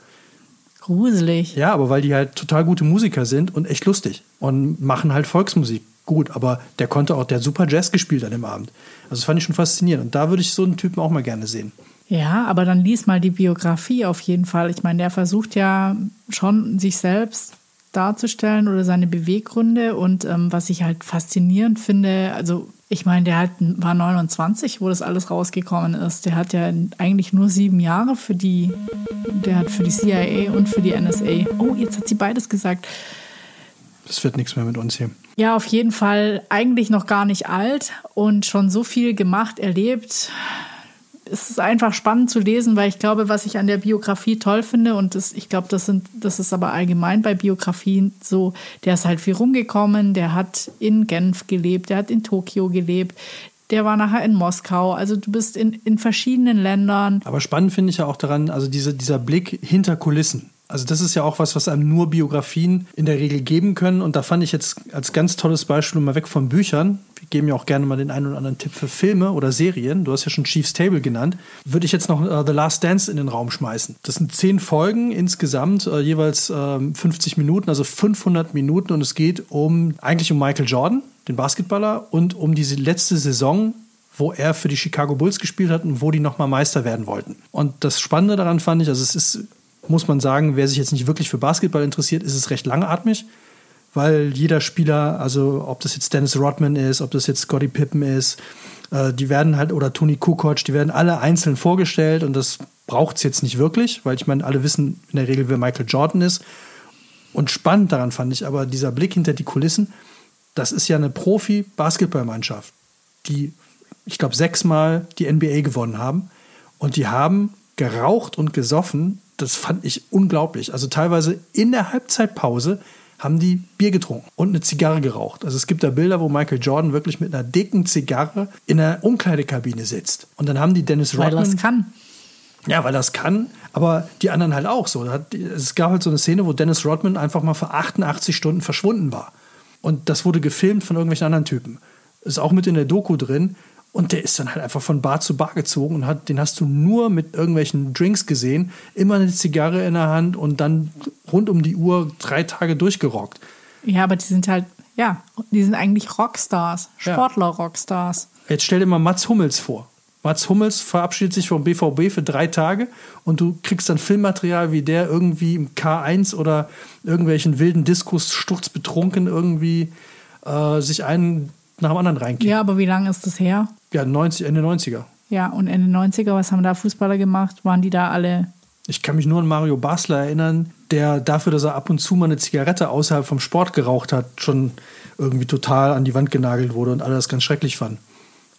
Gruselig. Ja, aber weil die halt total gute Musiker sind und echt lustig und machen halt Volksmusik gut, aber der konnte auch, der hat super Jazz gespielt an dem Abend. Also das fand ich schon faszinierend. Und da würde ich so einen Typen auch mal gerne sehen. Ja, aber dann lies mal die Biografie auf jeden Fall. Ich meine, der versucht ja schon, sich selbst darzustellen oder seine Beweggründe. Und ähm, was ich halt faszinierend finde, also ich meine, der hat, war 29, wo das alles rausgekommen ist. Der hat ja eigentlich nur sieben Jahre für die, der hat für die CIA und für die NSA. Oh, jetzt hat sie beides gesagt. Das wird nichts mehr mit uns hier. Ja, auf jeden Fall eigentlich noch gar nicht alt und schon so viel gemacht, erlebt es ist einfach spannend zu lesen, weil ich glaube, was ich an der Biografie toll finde, und das, ich glaube, das, sind, das ist aber allgemein bei Biografien so, der ist halt viel rumgekommen, der hat in Genf gelebt, der hat in Tokio gelebt, der war nachher in Moskau. Also du bist in, in verschiedenen Ländern. Aber spannend finde ich ja auch daran, also diese, dieser Blick hinter Kulissen. Also das ist ja auch was, was einem nur Biografien in der Regel geben können. Und da fand ich jetzt als ganz tolles Beispiel mal weg von Büchern. Wir geben ja auch gerne mal den einen oder anderen Tipp für Filme oder Serien. Du hast ja schon Chief's Table genannt. Würde ich jetzt noch uh, The Last Dance in den Raum schmeißen. Das sind zehn Folgen insgesamt, uh, jeweils uh, ähm, 50 Minuten, also 500 Minuten. Und es geht um eigentlich um Michael Jordan, den Basketballer, und um diese letzte Saison wo er für die Chicago Bulls gespielt hat und wo die nochmal Meister werden wollten. Und das Spannende daran fand ich, also es ist muss man sagen, wer sich jetzt nicht wirklich für Basketball interessiert, ist es recht langatmig, weil jeder Spieler, also ob das jetzt Dennis Rodman ist, ob das jetzt Scotty Pippen ist, äh, die werden halt, oder Tony Kukoc, die werden alle einzeln vorgestellt und das braucht es jetzt nicht wirklich, weil ich meine, alle wissen in der Regel, wer Michael Jordan ist. Und spannend daran fand ich aber dieser Blick hinter die Kulissen, das ist ja eine Profi-Basketballmannschaft, die, ich glaube, sechsmal die NBA gewonnen haben. Und die haben geraucht und gesoffen das fand ich unglaublich. Also teilweise in der Halbzeitpause haben die Bier getrunken und eine Zigarre geraucht. Also es gibt da Bilder, wo Michael Jordan wirklich mit einer dicken Zigarre in der Umkleidekabine sitzt. Und dann haben die Dennis Rodman. Weil das kann. Ja, weil das kann, aber die anderen halt auch so. Es gab halt so eine Szene, wo Dennis Rodman einfach mal für 88 Stunden verschwunden war. Und das wurde gefilmt von irgendwelchen anderen Typen. Ist auch mit in der Doku drin. Und der ist dann halt einfach von Bar zu Bar gezogen und hat, den hast du nur mit irgendwelchen Drinks gesehen, immer eine Zigarre in der Hand und dann rund um die Uhr drei Tage durchgerockt. Ja, aber die sind halt, ja, die sind eigentlich Rockstars, Sportler-Rockstars. Jetzt stell dir mal Mats Hummels vor. Mats Hummels verabschiedet sich vom BVB für drei Tage und du kriegst dann Filmmaterial, wie der irgendwie im K1 oder irgendwelchen wilden Diskus sturzbetrunken irgendwie äh, sich einen nach dem anderen reinkickt. Ja, aber wie lange ist das her? Ja, 90, Ende 90er. Ja, und Ende 90er, was haben da Fußballer gemacht? Waren die da alle? Ich kann mich nur an Mario Basler erinnern, der dafür, dass er ab und zu mal eine Zigarette außerhalb vom Sport geraucht hat, schon irgendwie total an die Wand genagelt wurde und alle das ganz schrecklich fanden.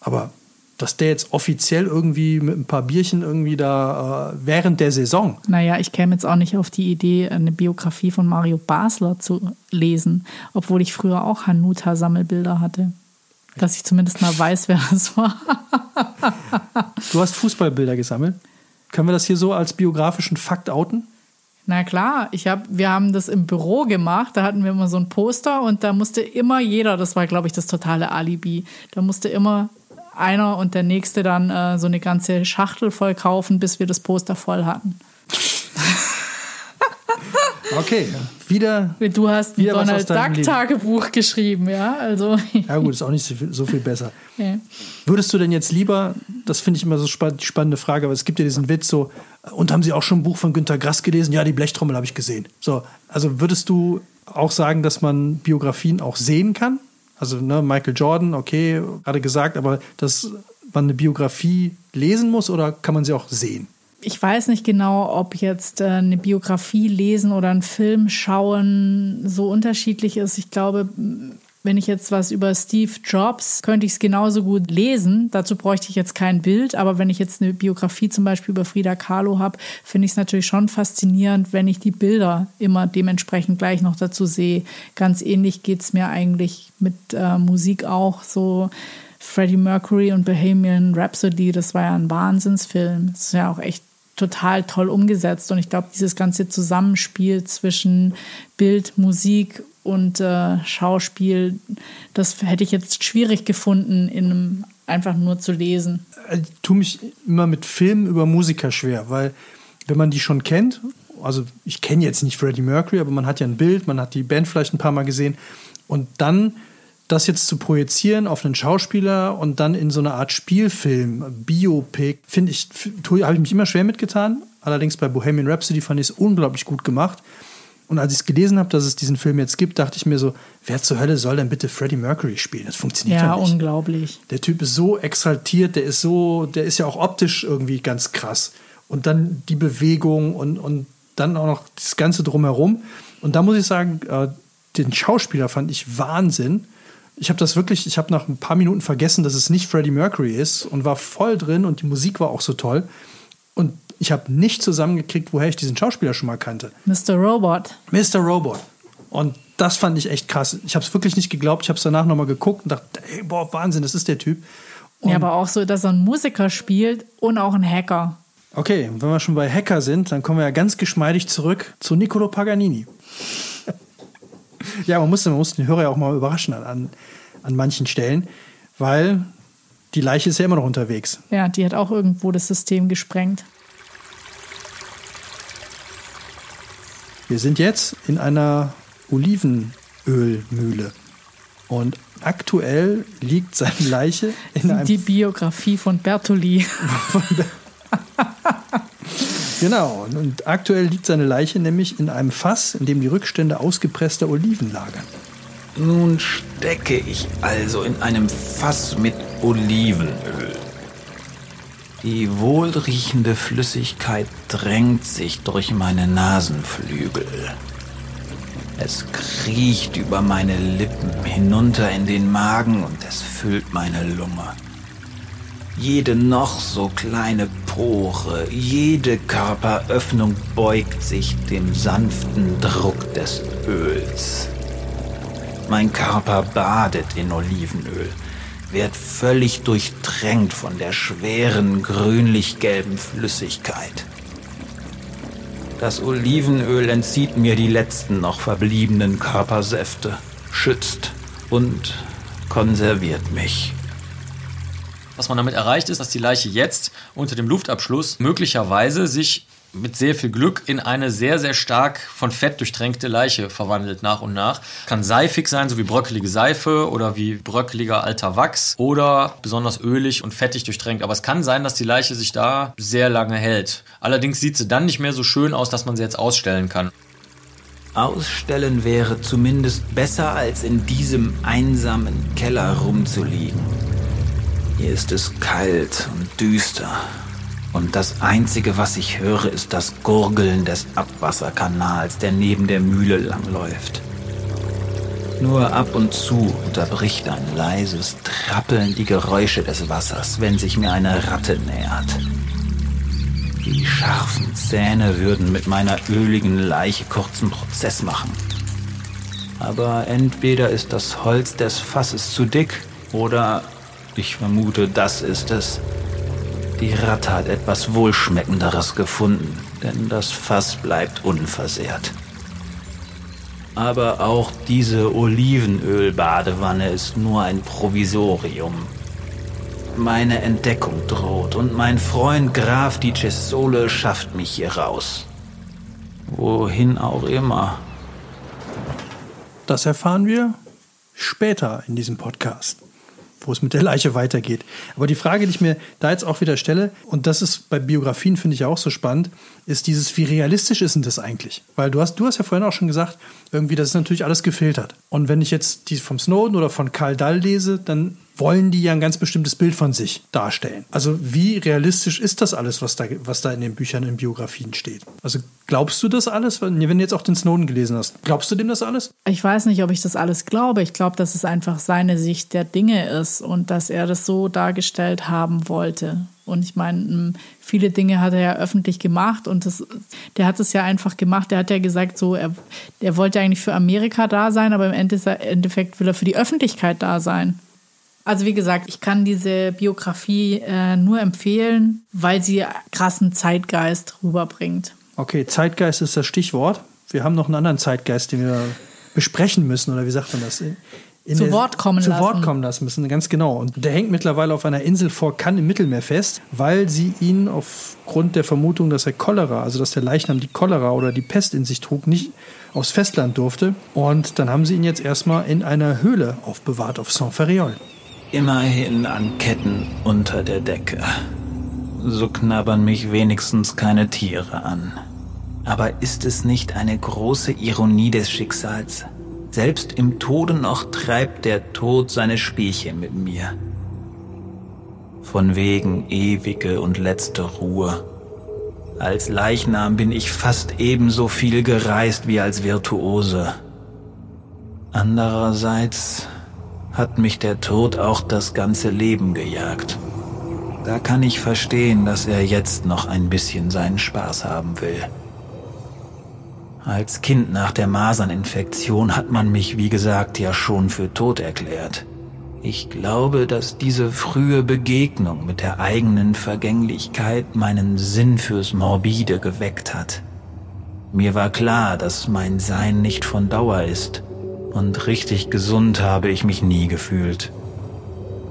Aber dass der jetzt offiziell irgendwie mit ein paar Bierchen irgendwie da äh, während der Saison. Naja, ich käme jetzt auch nicht auf die Idee, eine Biografie von Mario Basler zu lesen, obwohl ich früher auch Hanuta-Sammelbilder hatte dass ich zumindest mal weiß, wer das war. du hast Fußballbilder gesammelt. Können wir das hier so als biografischen Fakt outen? Na klar, ich hab, wir haben das im Büro gemacht, da hatten wir immer so ein Poster und da musste immer jeder, das war glaube ich das totale Alibi, da musste immer einer und der nächste dann äh, so eine ganze Schachtel voll kaufen, bis wir das Poster voll hatten. Okay, wieder. Du hast wieder ein Donald Duck Tagebuch geschrieben, ja? Also. Ja, gut, ist auch nicht so viel, so viel besser. Ja. Würdest du denn jetzt lieber, das finde ich immer so die spannende Frage, aber es gibt ja diesen Witz so, und haben Sie auch schon ein Buch von Günter Grass gelesen? Ja, die Blechtrommel habe ich gesehen. So, also würdest du auch sagen, dass man Biografien auch sehen kann? Also, ne, Michael Jordan, okay, gerade gesagt, aber dass man eine Biografie lesen muss oder kann man sie auch sehen? Ich weiß nicht genau, ob jetzt äh, eine Biografie lesen oder einen Film schauen so unterschiedlich ist. Ich glaube, wenn ich jetzt was über Steve Jobs, könnte ich es genauso gut lesen. Dazu bräuchte ich jetzt kein Bild. Aber wenn ich jetzt eine Biografie zum Beispiel über Frida Kahlo habe, finde ich es natürlich schon faszinierend, wenn ich die Bilder immer dementsprechend gleich noch dazu sehe. Ganz ähnlich geht es mir eigentlich mit äh, Musik auch so. Freddie Mercury und Bohemian Rhapsody, das war ja ein Wahnsinnsfilm. Das ist ja auch echt total toll umgesetzt. Und ich glaube, dieses ganze Zusammenspiel zwischen Bild, Musik und äh, Schauspiel, das hätte ich jetzt schwierig gefunden, in einem einfach nur zu lesen. Ich tue mich immer mit Filmen über Musiker schwer, weil wenn man die schon kennt, also ich kenne jetzt nicht Freddie Mercury, aber man hat ja ein Bild, man hat die Band vielleicht ein paar Mal gesehen und dann das jetzt zu projizieren auf einen Schauspieler und dann in so eine Art Spielfilm, Biopic, finde ich, habe ich mich immer schwer mitgetan. Allerdings bei Bohemian Rhapsody fand ich es unglaublich gut gemacht. Und als ich es gelesen habe, dass es diesen Film jetzt gibt, dachte ich mir so, wer zur Hölle soll denn bitte Freddie Mercury spielen? Das funktioniert ja, ja nicht. unglaublich. Der Typ ist so exaltiert, der ist so, der ist ja auch optisch irgendwie ganz krass. Und dann die Bewegung und, und dann auch noch das Ganze drumherum. Und da muss ich sagen, äh, den Schauspieler fand ich Wahnsinn. Ich habe das wirklich, ich habe nach ein paar Minuten vergessen, dass es nicht Freddie Mercury ist und war voll drin und die Musik war auch so toll. Und ich habe nicht zusammengekriegt, woher ich diesen Schauspieler schon mal kannte. Mr. Robot. Mr. Robot. Und das fand ich echt krass. Ich habe es wirklich nicht geglaubt. Ich habe es danach nochmal geguckt und dachte, ey, boah, Wahnsinn, das ist der Typ. Und ja, aber auch so, dass er ein Musiker spielt und auch ein Hacker. Okay, wenn wir schon bei Hacker sind, dann kommen wir ja ganz geschmeidig zurück zu Niccolo Paganini. Ja, man muss, man muss den Hörer ja auch mal überraschen an, an manchen Stellen, weil die Leiche ist ja immer noch unterwegs. Ja, die hat auch irgendwo das System gesprengt. Wir sind jetzt in einer Olivenölmühle. Und aktuell liegt seine Leiche in einem. Die Biografie von Bertoli. genau. Und aktuell liegt seine Leiche nämlich in einem Fass, in dem die Rückstände ausgepresster Oliven lagern. Nun stecke ich also in einem Fass mit Olivenöl. Die wohlriechende Flüssigkeit drängt sich durch meine Nasenflügel. Es kriecht über meine Lippen hinunter in den Magen und es füllt meine Lunge. Jede noch so kleine Pore, jede Körperöffnung beugt sich dem sanften Druck des Öls. Mein Körper badet in Olivenöl wird völlig durchtränkt von der schweren grünlich-gelben Flüssigkeit. Das Olivenöl entzieht mir die letzten noch verbliebenen Körpersäfte, schützt und konserviert mich. Was man damit erreicht ist, dass die Leiche jetzt unter dem Luftabschluss möglicherweise sich mit sehr viel Glück in eine sehr, sehr stark von Fett durchtränkte Leiche verwandelt nach und nach. Kann seifig sein, so wie bröckelige Seife oder wie bröckeliger alter Wachs oder besonders ölig und fettig durchtränkt. Aber es kann sein, dass die Leiche sich da sehr lange hält. Allerdings sieht sie dann nicht mehr so schön aus, dass man sie jetzt ausstellen kann. Ausstellen wäre zumindest besser, als in diesem einsamen Keller rumzuliegen. Hier ist es kalt und düster und das Einzige, was ich höre, ist das Gurgeln des Abwasserkanals, der neben der Mühle langläuft. Nur ab und zu unterbricht ein leises Trappeln die Geräusche des Wassers, wenn sich mir eine Ratte nähert. Die scharfen Zähne würden mit meiner öligen Leiche kurzen Prozess machen. Aber entweder ist das Holz des Fasses zu dick oder ich vermute, das ist es. Die Ratte hat etwas Wohlschmeckenderes gefunden, denn das Fass bleibt unversehrt. Aber auch diese Olivenölbadewanne ist nur ein Provisorium. Meine Entdeckung droht und mein Freund Graf Di Cesole schafft mich hier raus. Wohin auch immer. Das erfahren wir später in diesem Podcast wo es mit der Leiche weitergeht. Aber die Frage, die ich mir da jetzt auch wieder stelle, und das ist bei Biografien, finde ich auch so spannend, ist dieses, wie realistisch ist denn das eigentlich? Weil du hast, du hast ja vorhin auch schon gesagt, irgendwie, das ist natürlich alles gefiltert. Und wenn ich jetzt die vom Snowden oder von Karl Dall lese, dann wollen die ja ein ganz bestimmtes Bild von sich darstellen. Also wie realistisch ist das alles, was da, was da in den Büchern, in Biografien steht? Also glaubst du das alles, wenn du jetzt auch den Snowden gelesen hast? Glaubst du dem das alles? Ich weiß nicht, ob ich das alles glaube. Ich glaube, dass es einfach seine Sicht der Dinge ist und dass er das so dargestellt haben wollte. Und ich meine, viele Dinge hat er ja öffentlich gemacht und das, der hat es ja einfach gemacht. Der hat ja gesagt, so, er, er wollte eigentlich für Amerika da sein, aber im Endeffekt will er für die Öffentlichkeit da sein. Also wie gesagt, ich kann diese Biografie äh, nur empfehlen, weil sie krassen Zeitgeist rüberbringt. Okay, Zeitgeist ist das Stichwort. Wir haben noch einen anderen Zeitgeist, den wir besprechen müssen, oder wie sagt man das? zu der- Wort kommen zu lassen. Wort kommen lassen müssen, ganz genau. Und der hängt mittlerweile auf einer Insel vor Cannes im Mittelmeer fest, weil sie ihn aufgrund der Vermutung, dass er Cholera, also dass der Leichnam die Cholera oder die Pest in sich trug, nicht aufs Festland durfte. Und dann haben sie ihn jetzt erstmal in einer Höhle aufbewahrt auf Saint-Ferréol. Immerhin an Ketten unter der Decke. So knabbern mich wenigstens keine Tiere an. Aber ist es nicht eine große Ironie des Schicksals? Selbst im Tode noch treibt der Tod seine Spielchen mit mir. Von wegen ewige und letzte Ruhe. Als Leichnam bin ich fast ebenso viel gereist wie als Virtuose. Andererseits hat mich der Tod auch das ganze Leben gejagt. Da kann ich verstehen, dass er jetzt noch ein bisschen seinen Spaß haben will. Als Kind nach der Maserninfektion hat man mich, wie gesagt, ja schon für tot erklärt. Ich glaube, dass diese frühe Begegnung mit der eigenen Vergänglichkeit meinen Sinn fürs Morbide geweckt hat. Mir war klar, dass mein Sein nicht von Dauer ist, und richtig gesund habe ich mich nie gefühlt.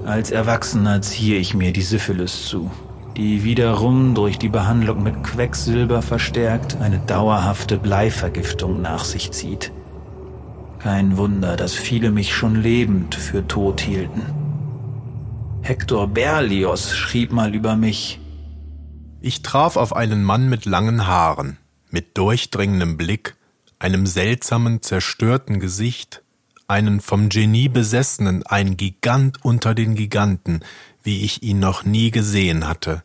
Als Erwachsener ziehe ich mir die Syphilis zu, die wiederum durch die Behandlung mit Quecksilber verstärkt eine dauerhafte Bleivergiftung nach sich zieht. Kein Wunder, dass viele mich schon lebend für tot hielten. Hector Berlioz schrieb mal über mich, Ich traf auf einen Mann mit langen Haaren, mit durchdringendem Blick, einem seltsamen, zerstörten Gesicht, einen vom Genie besessenen, ein Gigant unter den Giganten, wie ich ihn noch nie gesehen hatte,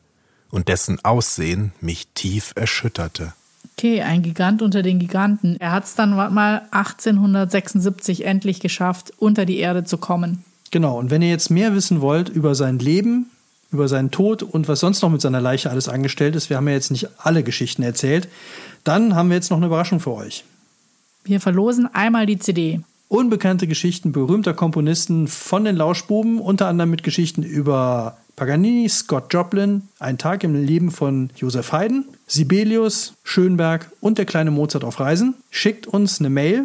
und dessen Aussehen mich tief erschütterte. Okay, ein Gigant unter den Giganten. Er hat es dann mal 1876 endlich geschafft, unter die Erde zu kommen. Genau, und wenn ihr jetzt mehr wissen wollt über sein Leben, über seinen Tod und was sonst noch mit seiner Leiche alles angestellt ist, wir haben ja jetzt nicht alle Geschichten erzählt, dann haben wir jetzt noch eine Überraschung für euch. Wir verlosen einmal die CD. Unbekannte Geschichten berühmter Komponisten von den Lauschbuben, unter anderem mit Geschichten über Paganini, Scott Joplin, Ein Tag im Leben von Josef Haydn, Sibelius, Schönberg und der kleine Mozart auf Reisen. Schickt uns eine Mail.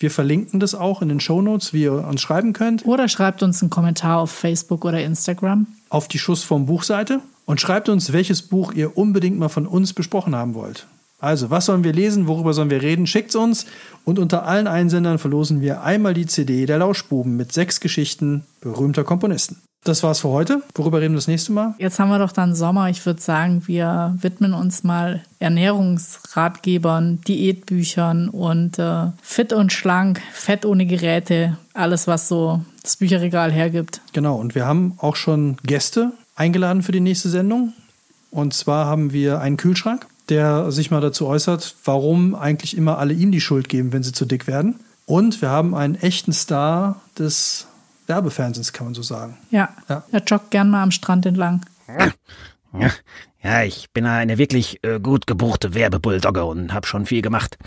Wir verlinken das auch in den Shownotes, wie ihr uns schreiben könnt, Oder schreibt uns einen Kommentar auf Facebook oder Instagram. auf die Schuss vom Buchseite und schreibt uns, welches Buch ihr unbedingt mal von uns besprochen haben wollt. Also, was sollen wir lesen, worüber sollen wir reden? Schickt's uns und unter allen Einsendern verlosen wir einmal die CD der Lauschbuben mit sechs Geschichten berühmter Komponisten. Das war's für heute. Worüber reden wir das nächste Mal? Jetzt haben wir doch dann Sommer. Ich würde sagen, wir widmen uns mal Ernährungsratgebern, Diätbüchern und äh, fit und schlank, fett ohne Geräte, alles, was so das Bücherregal hergibt. Genau, und wir haben auch schon Gäste eingeladen für die nächste Sendung. Und zwar haben wir einen Kühlschrank, der sich mal dazu äußert, warum eigentlich immer alle ihm die Schuld geben, wenn sie zu dick werden. Und wir haben einen echten Star des Werbefernsehens, kann man so sagen. Ja, Ja. er joggt gern mal am Strand entlang. Ja, ich bin eine wirklich äh, gut gebuchte Werbebulldogge und hab schon viel gemacht.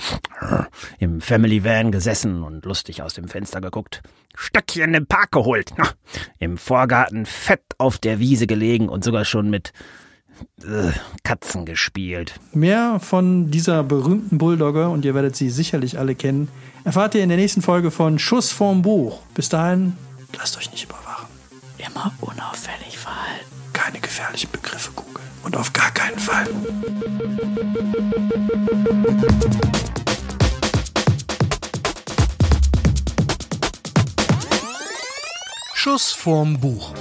Im Family Van gesessen und lustig aus dem Fenster geguckt. Stöckchen im Park geholt. Na, Im Vorgarten fett auf der Wiese gelegen und sogar schon mit Katzen gespielt. Mehr von dieser berühmten Bulldogge, und ihr werdet sie sicherlich alle kennen, erfahrt ihr in der nächsten Folge von Schuss vorm Buch. Bis dahin, lasst euch nicht überwachen. Immer unauffällig verhalten. Keine gefährlichen Begriffe googeln. Und auf gar keinen Fall. Schuss vorm Buch.